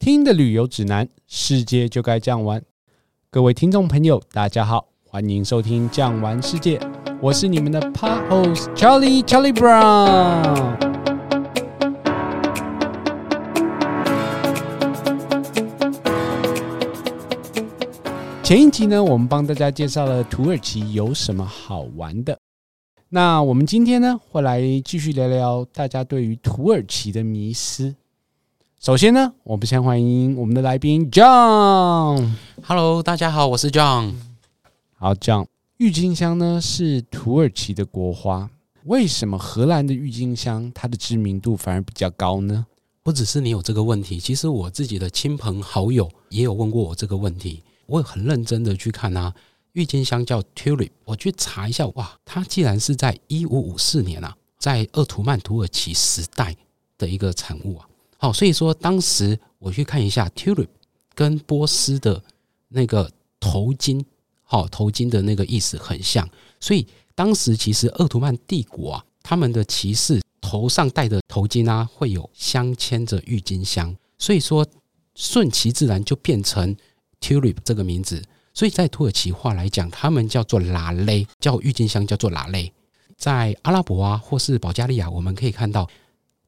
听的旅游指南，世界就该这样玩。各位听众朋友，大家好，欢迎收听《酱玩世界》，我是你们的 Pod Host Charlie Charlie Brown。前一集呢，我们帮大家介绍了土耳其有什么好玩的。那我们今天呢，会来继续聊聊大家对于土耳其的迷思。首先呢，我们先欢迎我们的来宾 John。Hello，大家好，我是 John。好，John，郁金香呢是土耳其的国花，为什么荷兰的郁金香它的知名度反而比较高呢？不只是你有这个问题，其实我自己的亲朋好友也有问过我这个问题。我也很认真的去看啊，郁金香叫 Tulip，我去查一下，哇，它既然是在一五五四年啊，在鄂图曼土耳其时代的一个产物啊。好，所以说当时我去看一下 tulip 跟波斯的那个头巾，好头巾的那个意思很像，所以当时其实鄂图曼帝国啊，他们的骑士头上戴的头巾啊，会有镶嵌着郁金香，所以说顺其自然就变成 tulip 这个名字。所以在土耳其话来讲，他们叫做拉雷，叫郁金香叫做拉雷。在阿拉伯啊，或是保加利亚，我们可以看到。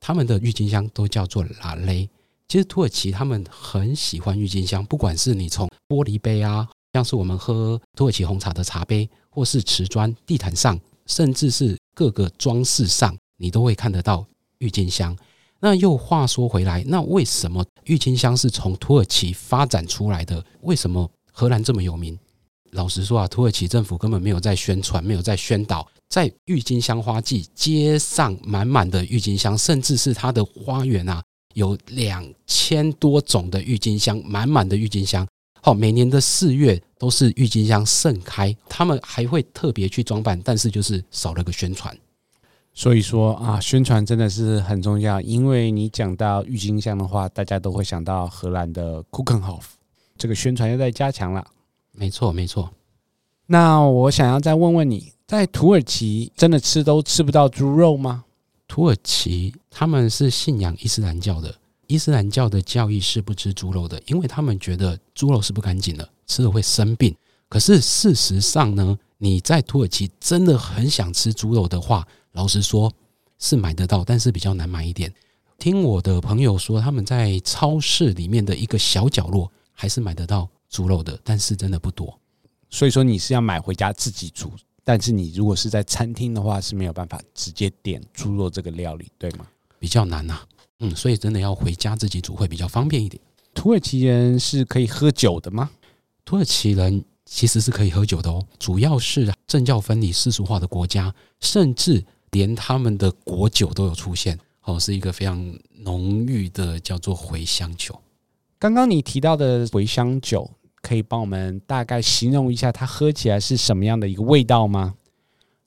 他们的郁金香都叫做拉蕾。其实土耳其他们很喜欢郁金香，不管是你从玻璃杯啊，像是我们喝土耳其红茶的茶杯，或是瓷砖地毯上，甚至是各个装饰上，你都会看得到郁金香。那又话说回来，那为什么郁金香是从土耳其发展出来的？为什么荷兰这么有名？老实说啊，土耳其政府根本没有在宣传，没有在宣导。在郁金香花季，街上满满的郁金香，甚至是它的花园啊，有两千多种的郁金香，满满的郁金香。好，每年的四月都是郁金香盛开，他们还会特别去装扮，但是就是少了个宣传。所以说啊，宣传真的是很重要，因为你讲到郁金香的话，大家都会想到荷兰的 Keukenhof，这个宣传又在加强了。没错，没错。那我想要再问问你。在土耳其真的吃都吃不到猪肉吗？土耳其他们是信仰伊斯兰教的，伊斯兰教的教义是不吃猪肉的，因为他们觉得猪肉是不干净的，吃了会生病。可是事实上呢，你在土耳其真的很想吃猪肉的话，老实说是买得到，但是比较难买一点。听我的朋友说，他们在超市里面的一个小角落还是买得到猪肉的，但是真的不多。所以说你是要买回家自己煮。但是你如果是在餐厅的话，是没有办法直接点猪肉这个料理，对吗？比较难呐，嗯，所以真的要回家自己煮会比较方便一点。土耳其人是可以喝酒的吗？土耳其人其实是可以喝酒的哦，主要是政教分离、世俗化的国家，甚至连他们的国酒都有出现，哦，是一个非常浓郁的叫做茴香酒。刚刚你提到的茴香酒。可以帮我们大概形容一下它喝起来是什么样的一个味道吗？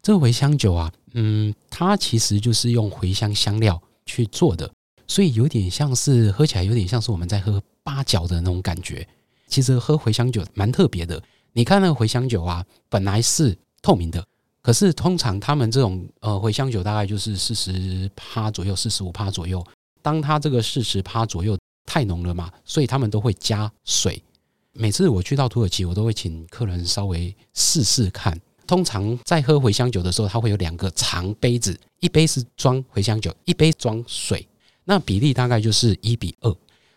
这个茴香酒啊，嗯，它其实就是用茴香香料去做的，所以有点像是喝起来有点像是我们在喝八角的那种感觉。其实喝茴香酒蛮特别的。你看那个茴香酒啊，本来是透明的，可是通常他们这种呃茴香酒大概就是四十趴左右，四十五趴左右。当它这个四十趴左右太浓了嘛，所以他们都会加水。每次我去到土耳其，我都会请客人稍微试试看。通常在喝茴香酒的时候，它会有两个长杯子，一杯是装茴香酒，一杯装水，那比例大概就是一比二。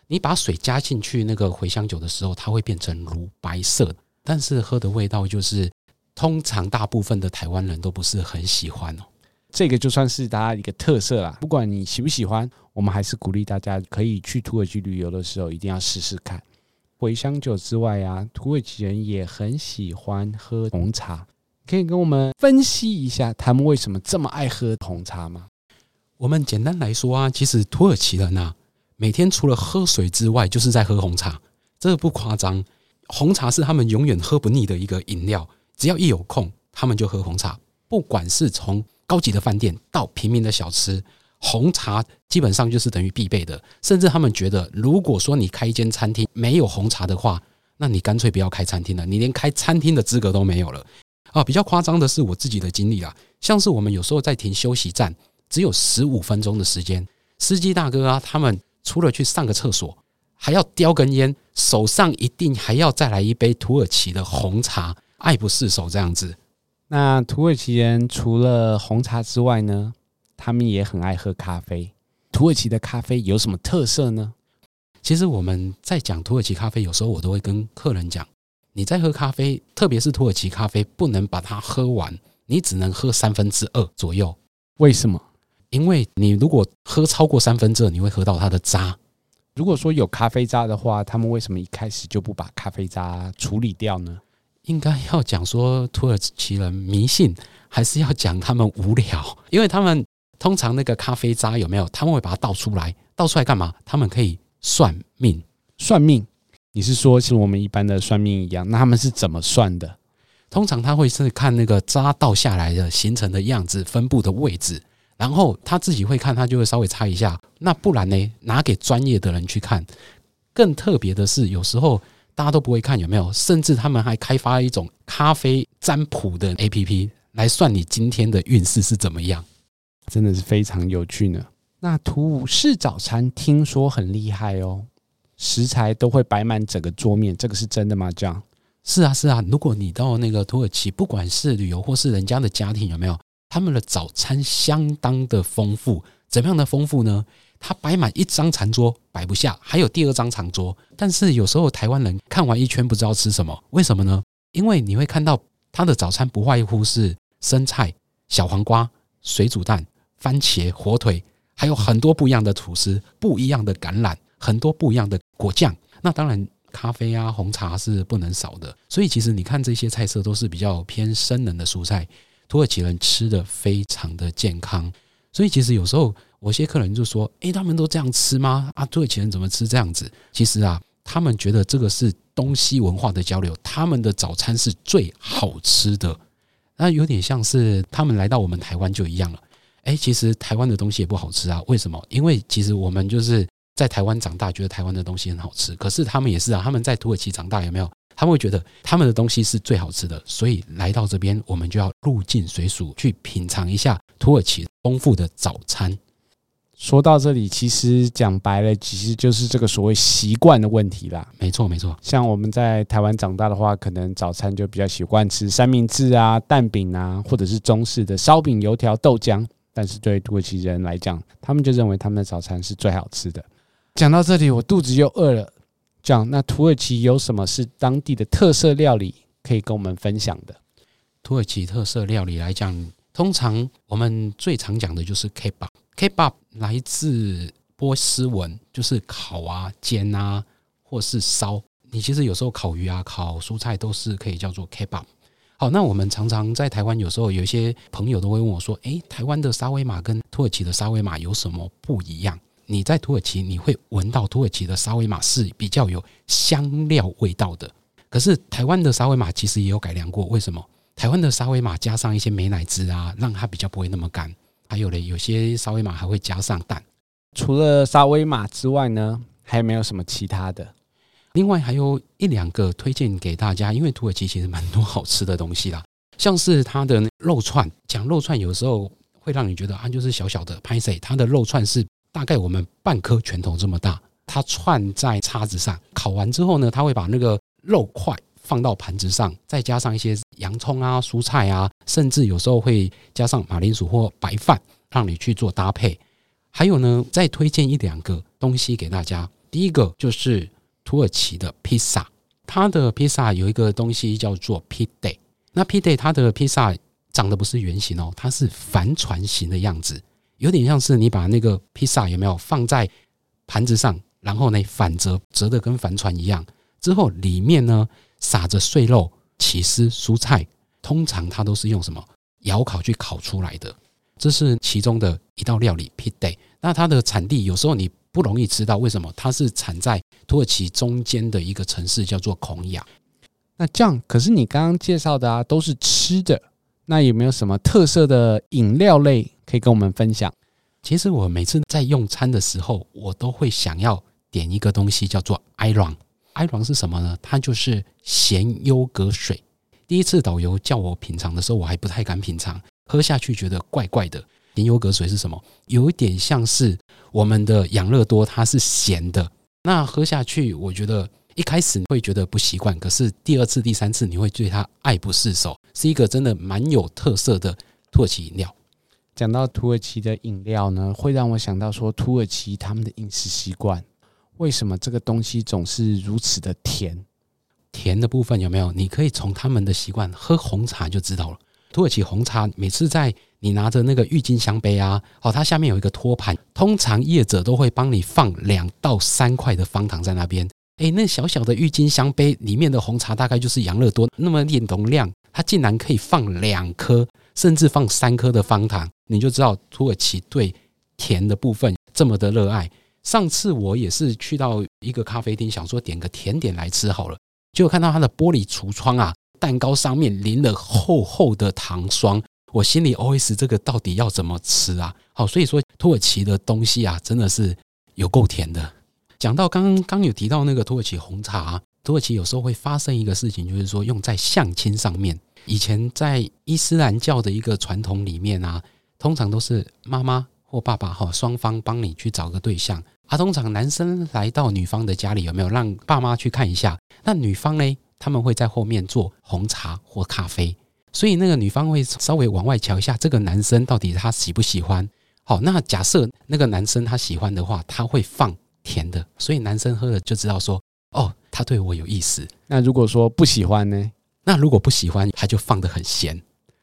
你把水加进去那个茴香酒的时候，它会变成乳白色，但是喝的味道就是，通常大部分的台湾人都不是很喜欢哦。这个就算是大家一个特色啦，不管你喜不喜欢，我们还是鼓励大家可以去土耳其旅游的时候，一定要试试看。茴香酒之外啊，土耳其人也很喜欢喝红茶。可以跟我们分析一下他们为什么这么爱喝红茶吗？我们简单来说啊，其实土耳其人啊，每天除了喝水之外，就是在喝红茶。这不夸张，红茶是他们永远喝不腻的一个饮料。只要一有空，他们就喝红茶。不管是从高级的饭店到平民的小吃。红茶基本上就是等于必备的，甚至他们觉得，如果说你开一间餐厅没有红茶的话，那你干脆不要开餐厅了，你连开餐厅的资格都没有了。啊，比较夸张的是我自己的经历啊，像是我们有时候在停休息站，只有十五分钟的时间，司机大哥啊，他们除了去上个厕所，还要叼根烟，手上一定还要再来一杯土耳其的红茶，爱不释手这样子。那土耳其人除了红茶之外呢，他们也很爱喝咖啡。土耳其的咖啡有什么特色呢？其实我们在讲土耳其咖啡，有时候我都会跟客人讲，你在喝咖啡，特别是土耳其咖啡，不能把它喝完，你只能喝三分之二左右。为什么？因为你如果喝超过三分之二，你会喝到它的渣。如果说有咖啡渣的话，他们为什么一开始就不把咖啡渣处理掉呢？应该要讲说土耳其人迷信，还是要讲他们无聊？因为他们通常那个咖啡渣有没有？他们会把它倒出来，倒出来干嘛？他们可以算命，算命。你是说，像我们一般的算命一样？那他们是怎么算的？通常他会是看那个渣倒下来的形成的样子、分布的位置。然后他自己会看，他就会稍微猜一下。那不然呢？拿给专业的人去看。更特别的是，有时候大家都不会看，有没有？甚至他们还开发一种咖啡占卜的 APP 来算你今天的运势是怎么样，真的是非常有趣呢。那土式早餐听说很厉害哦，食材都会摆满整个桌面，这个是真的吗？这样？是啊，是啊。如果你到那个土耳其，不管是旅游或是人家的家庭，有没有？他们的早餐相当的丰富，怎么样的丰富呢？他摆满一张长桌摆不下，还有第二张长桌。但是有时候台湾人看完一圈不知道吃什么，为什么呢？因为你会看到他的早餐不外乎是生菜、小黄瓜、水煮蛋、番茄、火腿，还有很多不一样的吐司、不一样的橄榄、很多不一样的果酱。那当然，咖啡啊、红茶是不能少的。所以其实你看这些菜色都是比较偏生冷的蔬菜。土耳其人吃的非常的健康，所以其实有时候我些客人就说：“诶，他们都这样吃吗？啊，土耳其人怎么吃这样子？”其实啊，他们觉得这个是东西文化的交流，他们的早餐是最好吃的。那有点像是他们来到我们台湾就一样了。诶，其实台湾的东西也不好吃啊，为什么？因为其实我们就是在台湾长大，觉得台湾的东西很好吃，可是他们也是啊，他们在土耳其长大，有没有？他们会觉得他们的东西是最好吃的，所以来到这边，我们就要入境随俗去品尝一下土耳其丰富的早餐。说到这里，其实讲白了，其实就是这个所谓习惯的问题啦。没错，没错。像我们在台湾长大的话，可能早餐就比较习惯吃三明治啊、蛋饼啊，或者是中式的烧饼、油条、豆浆。但是对土耳其人来讲，他们就认为他们的早餐是最好吃的。讲到这里，我肚子又饿了。讲那土耳其有什么是当地的特色料理可以跟我们分享的？土耳其特色料理来讲，通常我们最常讲的就是 kebab。kebab 来自波斯文，就是烤啊、煎啊，或是烧。你其实有时候烤鱼啊、烤蔬菜都是可以叫做 kebab。好，那我们常常在台湾，有时候有一些朋友都会问我说：“诶，台湾的沙威玛跟土耳其的沙威玛有什么不一样？”你在土耳其，你会闻到土耳其的沙威玛是比较有香料味道的。可是台湾的沙威玛其实也有改良过。为什么？台湾的沙威玛加上一些美乃滋啊，让它比较不会那么干。还有嘞，有些沙威玛还会加上蛋。除了沙威玛之外呢，还有没有什么其他的？另外还有一两个推荐给大家，因为土耳其其实蛮多好吃的东西啦，像是它的肉串。讲肉串有时候会让你觉得啊，就是小小的拍谢，它的肉串是。大概我们半颗拳头这么大，它串在叉子上，烤完之后呢，它会把那个肉块放到盘子上，再加上一些洋葱啊、蔬菜啊，甚至有时候会加上马铃薯或白饭，让你去做搭配。还有呢，再推荐一两个东西给大家。第一个就是土耳其的披萨，它的披萨有一个东西叫做 pide。那 pide 它的披萨长得不是圆形哦，它是帆船形的样子。有点像是你把那个披萨有没有放在盘子上，然后呢反折折的跟帆船一样，之后里面呢撒着碎肉、起司、蔬菜，通常它都是用什么窑烤去烤出来的，这是其中的一道料理。pide，那它的产地有时候你不容易知道，为什么？它是产在土耳其中间的一个城市叫做孔雅。那这样，可是你刚刚介绍的啊都是吃的。那有没有什么特色的饮料类可以跟我们分享？其实我每次在用餐的时候，我都会想要点一个东西，叫做 iron。iron 是什么呢？它就是咸优格水。第一次导游叫我品尝的时候，我还不太敢品尝，喝下去觉得怪怪的。咸优格水是什么？有一点像是我们的养乐多，它是咸的，那喝下去，我觉得一开始会觉得不习惯，可是第二次、第三次你会对它爱不释手，是一个真的蛮有特色的土耳其饮料。讲到土耳其的饮料呢，会让我想到说土耳其他们的饮食习惯，为什么这个东西总是如此的甜？甜的部分有没有？你可以从他们的习惯喝红茶就知道了。土耳其红茶每次在你拿着那个郁金香杯啊，哦，它下面有一个托盘，通常业者都会帮你放两到三块的方糖在那边。诶，那小小的郁金香杯里面的红茶大概就是养乐多那么点容量，它竟然可以放两颗，甚至放三颗的方糖，你就知道土耳其对甜的部分这么的热爱。上次我也是去到一个咖啡厅，想说点个甜点来吃好了，结果看到它的玻璃橱窗啊。蛋糕上面淋了厚厚的糖霜，我心里 OS 这个到底要怎么吃啊？好，所以说土耳其的东西啊，真的是有够甜的。讲到刚刚有提到那个土耳其红茶，土耳其有时候会发生一个事情，就是说用在相亲上面。以前在伊斯兰教的一个传统里面啊，通常都是妈妈或爸爸哈双方帮你去找个对象啊。通常男生来到女方的家里，有没有让爸妈去看一下？那女方呢？他们会在后面做红茶或咖啡，所以那个女方会稍微往外瞧一下，这个男生到底他喜不喜欢？好，那假设那个男生他喜欢的话，他会放甜的，所以男生喝了就知道说，哦，他对我有意思。那如果说不喜欢呢？那如果不喜欢，他就放的很咸，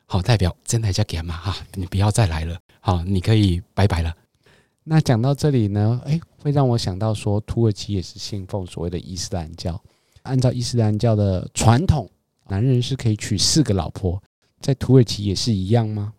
好，代表真的叫给嘛哈，你不要再来了，好，你可以拜拜了。那讲到这里呢，诶，会让我想到说，土耳其也是信奉所谓的伊斯兰教。按照伊斯兰教的传统，男人是可以娶四个老婆，在土耳其也是一样吗？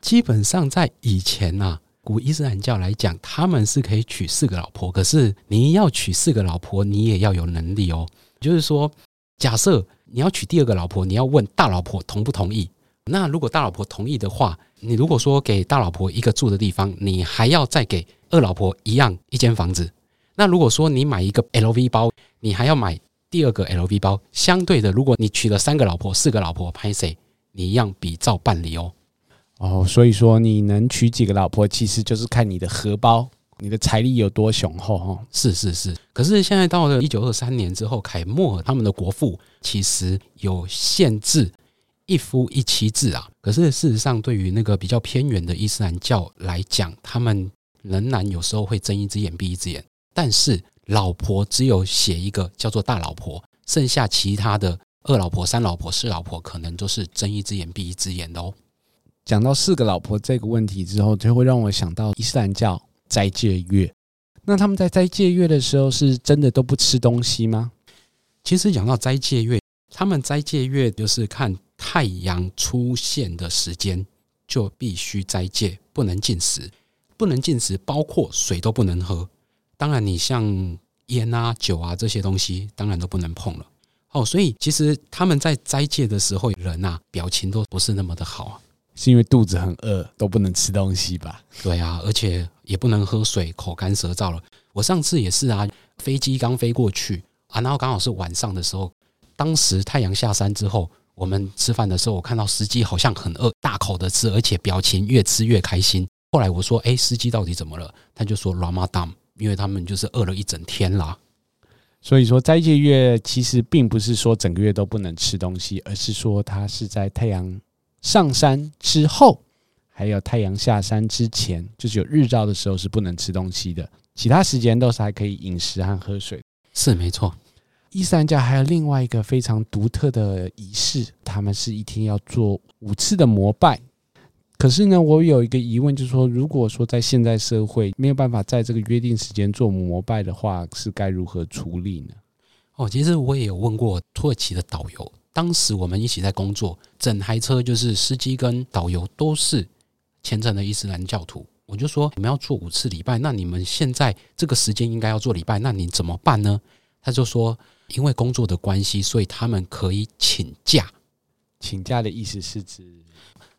基本上在以前啊，古伊斯兰教来讲，他们是可以娶四个老婆。可是你要娶四个老婆，你也要有能力哦。就是说，假设你要娶第二个老婆，你要问大老婆同不同意。那如果大老婆同意的话，你如果说给大老婆一个住的地方，你还要再给二老婆一样一间房子。那如果说你买一个 LV 包，你还要买。第二个 LV 包，相对的，如果你娶了三个老婆、四个老婆，拍谁，你一样比照办理哦。哦，所以说你能娶几个老婆，其实就是看你的荷包、你的财力有多雄厚哦。是是是，可是现在到了一九二三年之后，凯末尔他们的国父其实有限制一夫一妻制啊。可是事实上，对于那个比较偏远的伊斯兰教来讲，他们仍然有时候会睁一只眼闭一只眼，但是。老婆只有写一个叫做大老婆，剩下其他的二老婆、三老婆、四老婆，可能都是睁一只眼闭一只眼的哦。讲到四个老婆这个问题之后，就会让我想到伊斯兰教斋戒月。那他们在斋戒月的时候，是真的都不吃东西吗？其实讲到斋戒月，他们斋戒月就是看太阳出现的时间就必须斋戒，不能进食，不能进食，包括水都不能喝。当然，你像烟啊、酒啊这些东西，当然都不能碰了。哦，所以其实他们在斋戒的时候，人啊表情都不是那么的好啊，是因为肚子很饿，都不能吃东西吧？对啊，而且也不能喝水，口干舌燥了。我上次也是啊，飞机刚飞过去啊，然后刚好是晚上的时候，当时太阳下山之后，我们吃饭的时候，我看到司机好像很饿，大口的吃，而且表情越吃越开心。后来我说：“哎，司机到底怎么了？”他就说：“Ramadan。”因为他们就是饿了一整天啦，所以说斋戒月其实并不是说整个月都不能吃东西，而是说它是在太阳上山之后，还有太阳下山之前，就是有日照的时候是不能吃东西的，其他时间都是还可以饮食和喝水。是没错，伊斯兰教还有另外一个非常独特的仪式，他们是一天要做五次的膜拜。可是呢，我有一个疑问，就是说，如果说在现在社会没有办法在这个约定时间做膜拜的话，是该如何处理呢？哦，其实我也有问过土耳其的导游，当时我们一起在工作，整台车就是司机跟导游都是虔诚的伊斯兰教徒。我就说，你们要做五次礼拜，那你们现在这个时间应该要做礼拜，那你怎么办呢？他就说，因为工作的关系，所以他们可以请假。请假的意思是指？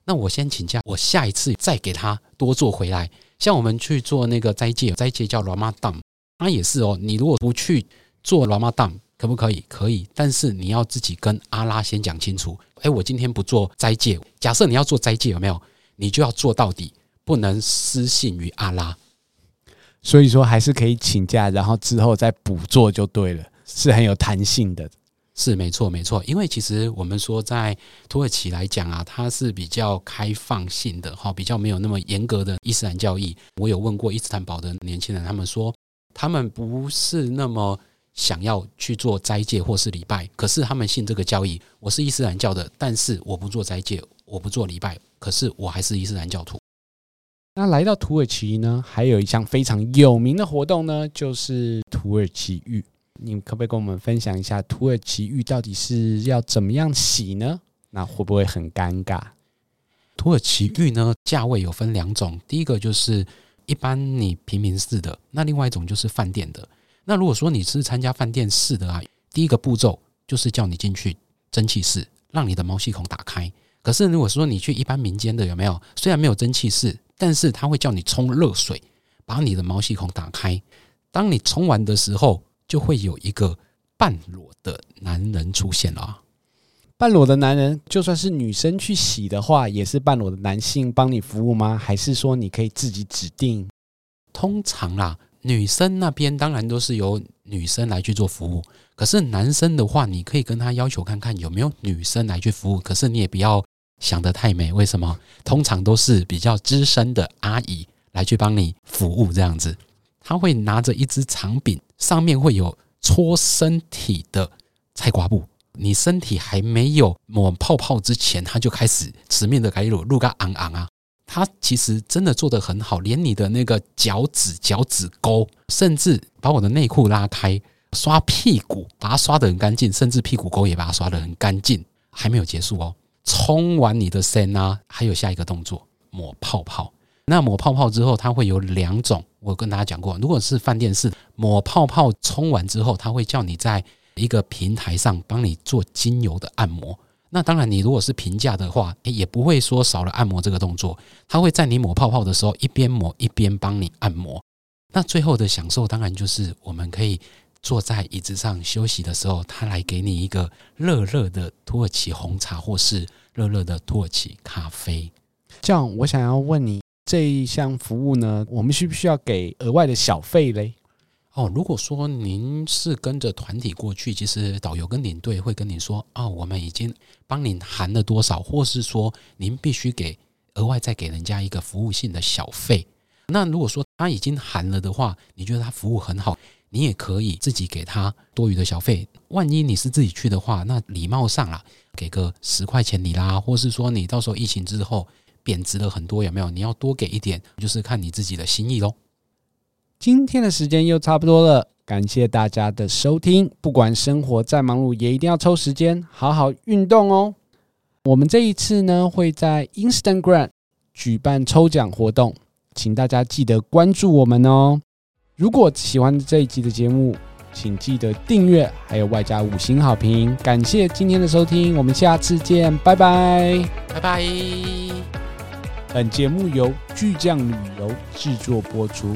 那我先请假，我下一次再给他多做回来。像我们去做那个斋戒，斋戒叫 Ramadan，他也是哦。你如果不去做 Ramadan，可不可以？可以，但是你要自己跟阿拉先讲清楚。诶，我今天不做斋戒。假设你要做斋戒，有没有？你就要做到底，不能失信于阿拉。所以说还是可以请假，然后之后再补做就对了，是很有弹性的。是没错没错，因为其实我们说在土耳其来讲啊，它是比较开放性的哈，比较没有那么严格的伊斯兰教义。我有问过伊斯坦堡的年轻人，他们说他们不是那么想要去做斋戒或是礼拜，可是他们信这个教义。我是伊斯兰教的，但是我不做斋戒，我不做礼拜，可是我还是伊斯兰教徒。那来到土耳其呢，还有一项非常有名的活动呢，就是土耳其浴。你可不可以跟我们分享一下土耳其浴到底是要怎么样洗呢？那会不会很尴尬？土耳其浴呢，价位有分两种，第一个就是一般你平民式的，那另外一种就是饭店的。那如果说你是参加饭店式的啊，第一个步骤就是叫你进去蒸汽室，让你的毛细孔打开。可是如果说你去一般民间的，有没有？虽然没有蒸汽室，但是他会叫你冲热水，把你的毛细孔打开。当你冲完的时候，就会有一个半裸的男人出现了啊。半裸的男人，就算是女生去洗的话，也是半裸的男性帮你服务吗？还是说你可以自己指定？通常啦，女生那边当然都是由女生来去做服务。可是男生的话，你可以跟他要求看看有没有女生来去服务。可是你也不要想得太美，为什么？通常都是比较资深的阿姨来去帮你服务这样子。他会拿着一支长柄，上面会有搓身体的菜瓜布。你身体还没有抹泡泡之前，他就开始直面的开始露个昂昂啊。他其实真的做得很好，连你的那个脚趾、脚趾沟，甚至把我的内裤拉开，刷屁股，把它刷得很干净，甚至屁股沟也把它刷得很干净。还没有结束哦，冲完你的身啊，还有下一个动作，抹泡泡。那抹泡泡之后，它会有两种。我跟大家讲过，如果是饭店式抹泡泡，冲完之后，他会叫你在一个平台上帮你做精油的按摩。那当然，你如果是平价的话，也不会说少了按摩这个动作。他会在你抹泡泡的时候，一边抹一边帮你按摩。那最后的享受，当然就是我们可以坐在椅子上休息的时候，他来给你一个热热的土耳其红茶，或是热热的土耳其咖啡。这样，我想要问你。这一项服务呢，我们需不需要给额外的小费嘞？哦，如果说您是跟着团体过去，其实导游跟领队会跟你说，哦，我们已经帮您含了多少，或是说您必须给额外再给人家一个服务性的小费。那如果说他已经含了的话，你觉得他服务很好，你也可以自己给他多余的小费。万一你是自己去的话，那礼貌上啊，给个十块钱你啦，或是说你到时候疫情之后。贬值了很多，有没有？你要多给一点，就是看你自己的心意喽。今天的时间又差不多了，感谢大家的收听。不管生活再忙碌，也一定要抽时间好好运动哦。我们这一次呢，会在 Instagram 举办抽奖活动，请大家记得关注我们哦。如果喜欢这一集的节目，请记得订阅，还有外加五星好评。感谢今天的收听，我们下次见，拜拜，拜拜。本节目由巨匠旅游制作播出。